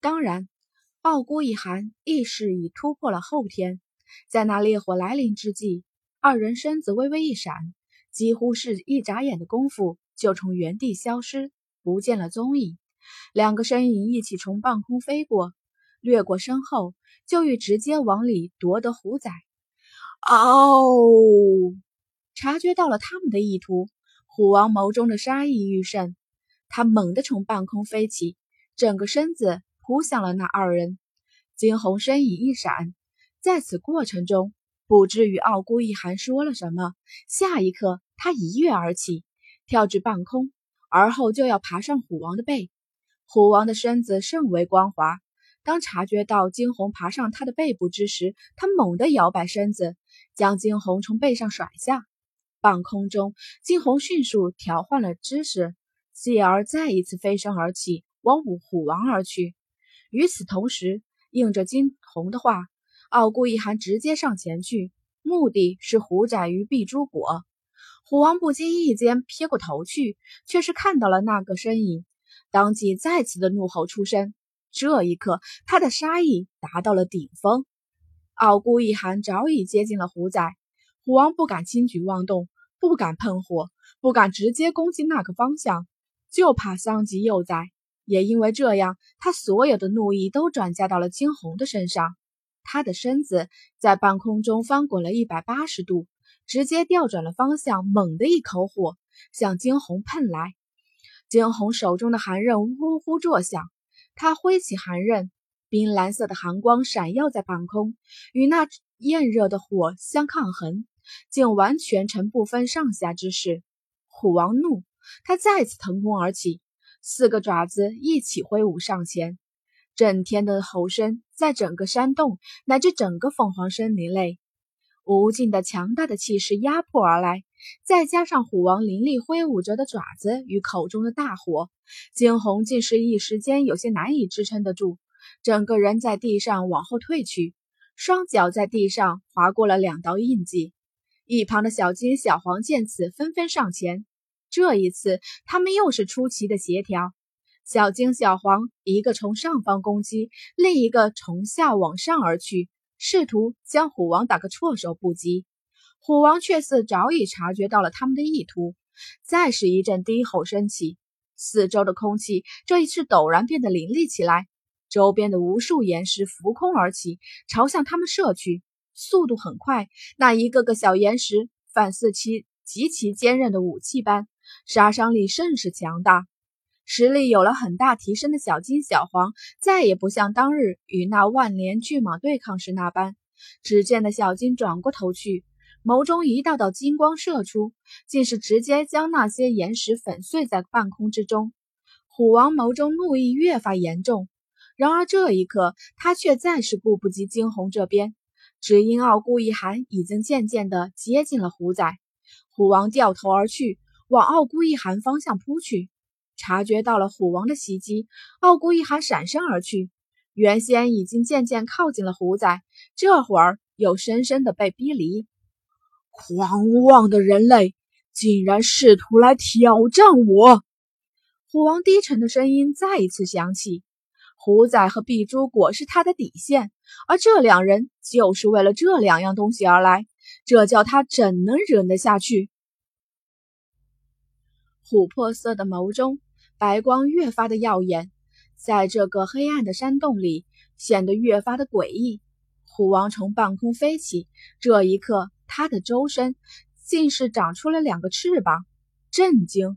当然，傲孤一寒意识已突破了后天，在那烈火来临之际，二人身子微微一闪，几乎是一眨眼的功夫，就从原地消失，不见了踪影。两个身影一起从半空飞过，掠过身后，就欲直接往里夺得虎崽。哦！察觉到了他们的意图，虎王眸中的杀意愈甚，他猛地从半空飞起，整个身子扑向了那二人。惊鸿身影一闪，在此过程中，不知与傲孤一寒说了什么。下一刻，他一跃而起，跳至半空，而后就要爬上虎王的背。虎王的身子甚为光滑，当察觉到惊鸿爬上他的背部之时，他猛地摇摆身子，将惊鸿从背上甩下。半空中，惊鸿迅速调换了姿势，继而再一次飞身而起，往虎虎王而去。与此同时，应着金鸿的话，傲孤一寒直接上前去，目的是虎崽于碧珠果。虎王不经意间撇过头去，却是看到了那个身影，当即再次的怒吼出声。这一刻，他的杀意达到了顶峰。傲孤一寒早已接近了虎崽，虎王不敢轻举妄动。不敢喷火，不敢直接攻击那个方向，就怕伤及幼崽。也因为这样，他所有的怒意都转嫁到了惊鸿的身上。他的身子在半空中翻滚了一百八十度，直接调转了方向，猛地一口火向惊鸿喷来。惊鸿手中的寒刃呼呼作响，他挥起寒刃，冰蓝色的寒光闪耀在半空，与那炎热的火相抗衡。竟完全成不分上下之势。虎王怒，他再次腾空而起，四个爪子一起挥舞上前。震天的吼声在整个山洞乃至整个凤凰森林内，无尽的强大的气势压迫而来，再加上虎王凌厉挥舞着的爪子与口中的大火，惊鸿竟是一时间有些难以支撑得住，整个人在地上往后退去，双脚在地上划过了两道印记。一旁的小金、小黄见此，纷纷上前。这一次，他们又是出奇的协调。小金、小黄一个从上方攻击，另一个从下往上而去，试图将虎王打个措手不及。虎王却似早已察觉到了他们的意图，再是一阵低吼声起，四周的空气这一次陡然变得凌厉起来，周边的无数岩石浮空而起，朝向他们射去。速度很快，那一个个小岩石反似其极其坚韧的武器般，杀伤力甚是强大。实力有了很大提升的小金、小黄，再也不像当日与那万年巨蟒对抗时那般。只见的小金转过头去，眸中一道道金光射出，竟是直接将那些岩石粉碎在半空之中。虎王眸中怒意越发严重，然而这一刻，他却暂时顾不及惊鸿这边。只因傲孤一寒已经渐渐地接近了虎仔，虎王掉头而去，往傲孤一寒方向扑去。察觉到了虎王的袭击，傲孤一寒闪身而去。原先已经渐渐靠近了虎仔，这会儿又深深的被逼离。狂妄的人类，竟然试图来挑战我！虎王低沉的声音再一次响起。虎仔和碧珠果是他的底线，而这两人就是为了这两样东西而来，这叫他怎能忍得下去？琥珀色的眸中，白光越发的耀眼，在这个黑暗的山洞里，显得越发的诡异。虎王从半空飞起，这一刻，他的周身竟是长出了两个翅膀。震惊！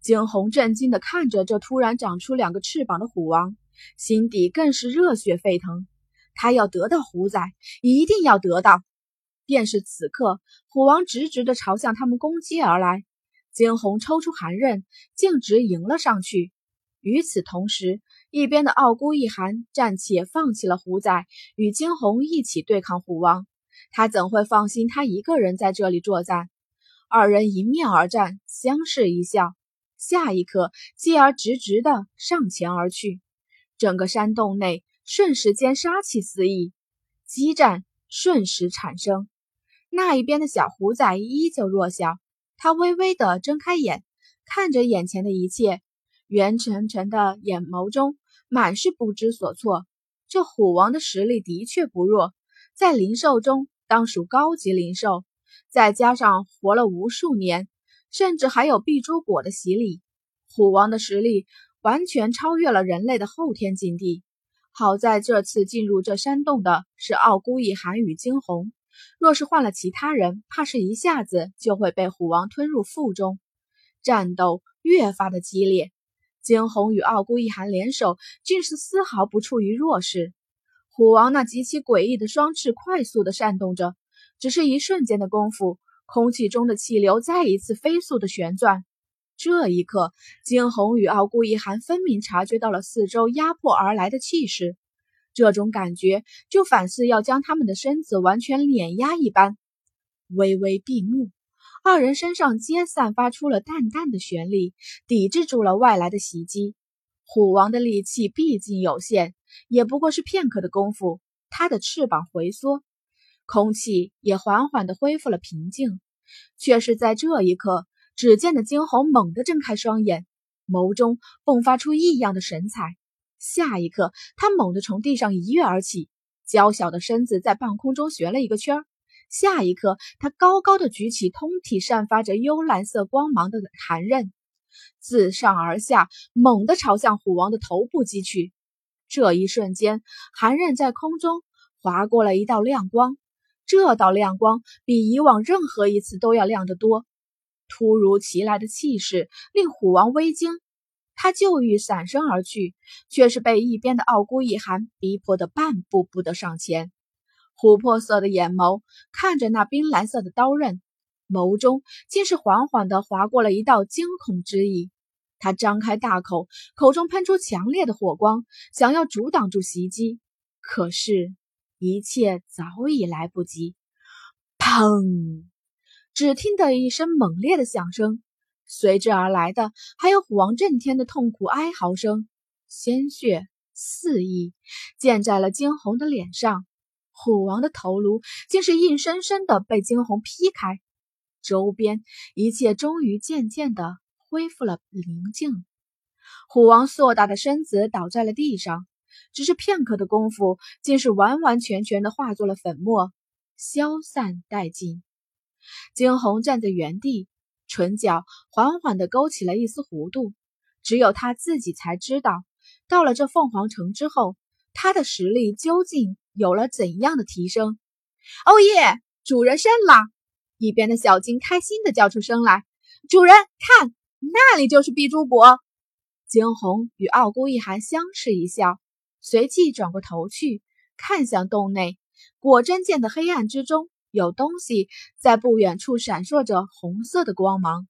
惊鸿震惊的看着这突然长出两个翅膀的虎王。心底更是热血沸腾，他要得到虎崽，一定要得到！便是此刻，虎王直直的朝向他们攻击而来，惊鸿抽出寒刃，径直迎了上去。与此同时，一边的傲孤一寒暂且放弃了虎崽，与惊鸿一起对抗虎王。他怎会放心他一个人在这里作战？二人迎面而战，相视一笑，下一刻，继而直直的上前而去。整个山洞内瞬时间杀气四溢，激战瞬时产生。那一边的小虎崽依旧弱小，他微微的睁开眼，看着眼前的一切。圆沉沉的眼眸中满是不知所措。这虎王的实力的确不弱，在灵兽中当属高级灵兽，再加上活了无数年，甚至还有碧珠果的洗礼，虎王的实力完全超越了人类的后天境地。好在这次进入这山洞的是傲孤一寒与惊鸿，若是换了其他人，怕是一下子就会被虎王吞入腹中。战斗越发的激烈，惊鸿与傲孤一寒联手，竟是丝毫不处于弱势。虎王那极其诡异的双翅快速的扇动着，只是一瞬间的功夫，空气中的气流再一次飞速的旋转。这一刻，惊鸿与傲孤一寒分明察觉到了四周压迫而来的气势，这种感觉就反似要将他们的身子完全碾压一般。微微闭目，二人身上皆散发出了淡淡的玄力，抵制住了外来的袭击。虎王的力气毕竟有限，也不过是片刻的功夫，他的翅膀回缩，空气也缓缓地恢复了平静。却是在这一刻。只见的惊鸿猛地睁开双眼，眸中迸发出异样的神采。下一刻，他猛地从地上一跃而起，娇小的身子在半空中旋了一个圈儿。下一刻，他高高的举起通体散发着幽蓝色光芒的寒刃，自上而下猛地朝向虎王的头部击去。这一瞬间，寒刃在空中划过了一道亮光，这道亮光比以往任何一次都要亮得多。突如其来的气势令虎王微惊，他就欲闪身而去，却是被一边的傲孤一寒逼迫的半步不得上前。琥珀色的眼眸看着那冰蓝色的刀刃，眸中竟是缓缓的划过了一道惊恐之意。他张开大口，口中喷出强烈的火光，想要阻挡住袭击，可是，一切早已来不及。砰！只听得一声猛烈的响声，随之而来的还有虎王震天的痛苦哀嚎声，鲜血四溢，溅在了惊鸿的脸上。虎王的头颅竟是硬生生的被惊鸿劈开，周边一切终于渐渐的恢复了宁静。虎王硕大的身子倒在了地上，只是片刻的功夫，竟是完完全全的化作了粉末，消散殆尽。惊鸿站在原地，唇角缓缓地勾起了一丝弧度。只有他自己才知道，到了这凤凰城之后，他的实力究竟有了怎样的提升。哦耶！主人胜了！一边的小金开心地叫出声来：“主人，看，那里就是碧珠国。”惊鸿与傲孤一寒相视一笑，随即转过头去，看向洞内，果真见得黑暗之中。有东西在不远处闪烁着红色的光芒。